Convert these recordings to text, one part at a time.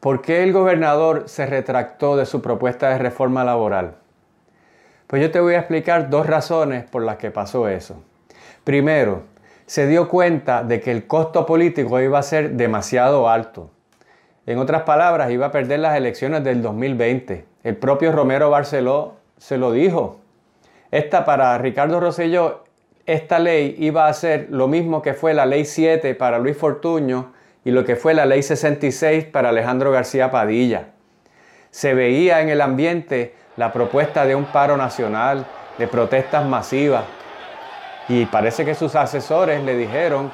¿por qué el gobernador se retractó de su propuesta de reforma laboral? Pues yo te voy a explicar dos razones por las que pasó eso. Primero, se dio cuenta de que el costo político iba a ser demasiado alto. En otras palabras, iba a perder las elecciones del 2020. El propio Romero Barceló se lo dijo. Esta para Ricardo Rosselló, esta ley iba a ser lo mismo que fue la ley 7 para Luis Fortuño y lo que fue la ley 66 para Alejandro García Padilla. Se veía en el ambiente la propuesta de un paro nacional, de protestas masivas. Y parece que sus asesores le dijeron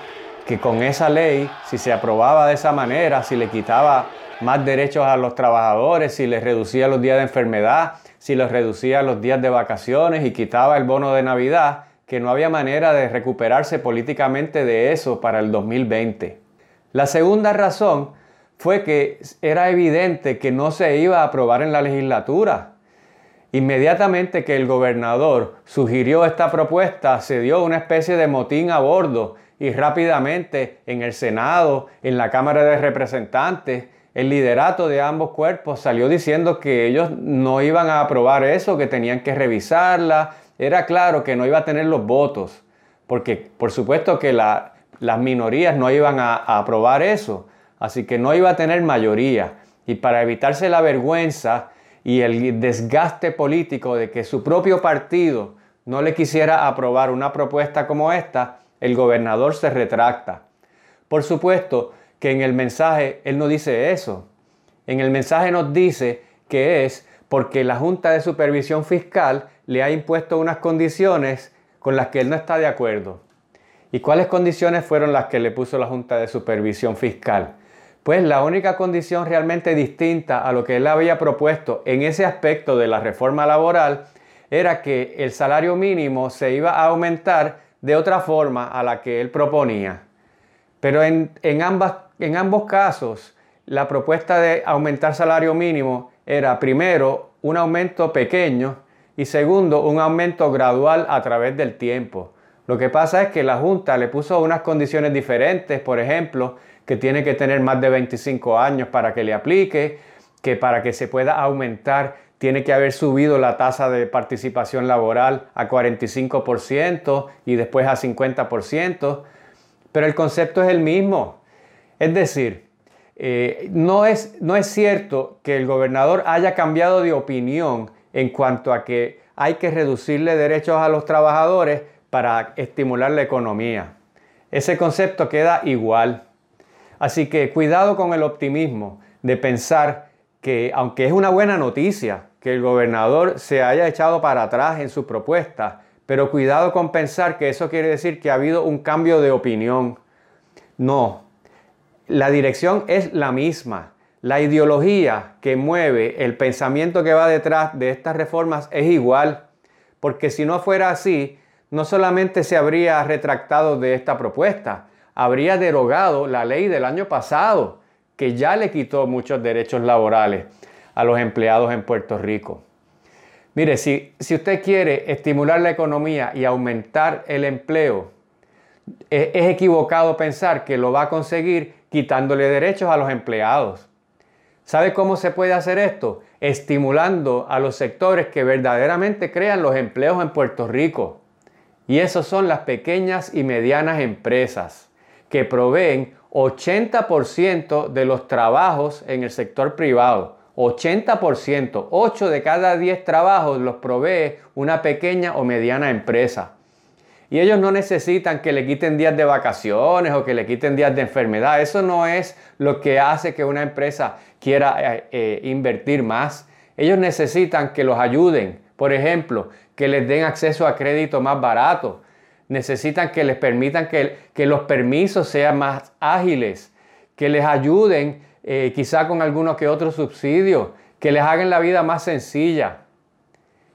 que con esa ley, si se aprobaba de esa manera, si le quitaba más derechos a los trabajadores, si les reducía los días de enfermedad, si les reducía los días de vacaciones y quitaba el bono de Navidad, que no había manera de recuperarse políticamente de eso para el 2020. La segunda razón fue que era evidente que no se iba a aprobar en la legislatura. Inmediatamente que el gobernador sugirió esta propuesta, se dio una especie de motín a bordo y rápidamente en el Senado, en la Cámara de Representantes, el liderato de ambos cuerpos salió diciendo que ellos no iban a aprobar eso, que tenían que revisarla. Era claro que no iba a tener los votos, porque por supuesto que las minorías no iban a, aprobar eso, así que no iba a tener mayoría. Y para evitarse la vergüenza y el desgaste político de que su propio partido no le quisiera aprobar una propuesta como esta, el gobernador se retracta. Por supuesto, que en el mensaje él no dice eso. En el mensaje nos dice que es porque la Junta de Supervisión Fiscal le ha impuesto unas condiciones con las que él no está de acuerdo. ¿Y cuáles condiciones fueron las que le puso la Junta de Supervisión Fiscal? Pues la única condición realmente distinta a lo que él había propuesto en ese aspecto de la reforma laboral era que el salario mínimo se iba a aumentar de otra forma a la que él proponía. Pero en, ambas en ambos casos, la propuesta de aumentar salario mínimo era primero un aumento pequeño y segundo un aumento gradual a través del tiempo. Lo que pasa es que la Junta le puso unas condiciones diferentes, por ejemplo, que tiene que tener más de 25 años para que le aplique, que para que se pueda aumentar tiene que haber subido la tasa de participación laboral a 45% y después a 50%, pero el concepto es el mismo. Es decir, eh, no, es, no es cierto que el gobernador haya cambiado de opinión en cuanto a que hay que reducirle derechos a los trabajadores para estimular la economía. Ese concepto queda igual. Así que cuidado con el optimismo de pensar que, aunque es una buena noticia que el gobernador se haya echado para atrás en su propuesta, pero cuidado con pensar que eso quiere decir que ha habido un cambio de opinión. No, la dirección es la misma. La ideología que mueve el pensamiento que va detrás de estas reformas es igual, porque si no fuera así, no solamente se habría retractado de esta propuesta, habría derogado la ley del año pasado, que ya le quitó muchos derechos laborales a los empleados en Puerto Rico. Mire, si, si usted quiere estimular la economía y aumentar el empleo, es, es equivocado pensar que lo va a conseguir quitándole derechos a los empleados. ¿Sabe cómo se puede hacer esto? Estimulando a los sectores que verdaderamente crean los empleos en Puerto Rico. Y esos son las pequeñas y medianas empresas que proveen 80% de los trabajos en el sector privado. 80%, 8 de cada 10 trabajos los provee una pequeña o mediana empresa. Y ellos no necesitan que le quiten días de vacaciones o que le quiten días de enfermedad. Eso no es lo que hace que una empresa quiera eh, eh, invertir más. Ellos necesitan que los ayuden. Por ejemplo, que les den acceso a crédito más barato. Necesitan que les permitan que, los permisos sean más ágiles. Que les ayuden eh, quizá con alguno que otro subsidio. Que les hagan la vida más sencilla.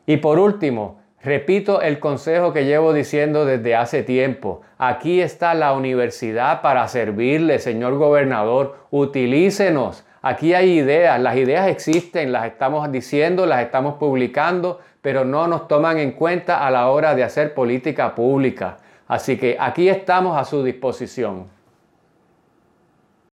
Y por último, Repito el consejo que llevo diciendo desde hace tiempo. Aquí está la universidad para servirle, señor gobernador. Utilícenos. Aquí hay ideas, las ideas existen, las estamos diciendo, las estamos publicando, pero no nos toman en cuenta a la hora de hacer política pública. Así que aquí estamos a su disposición.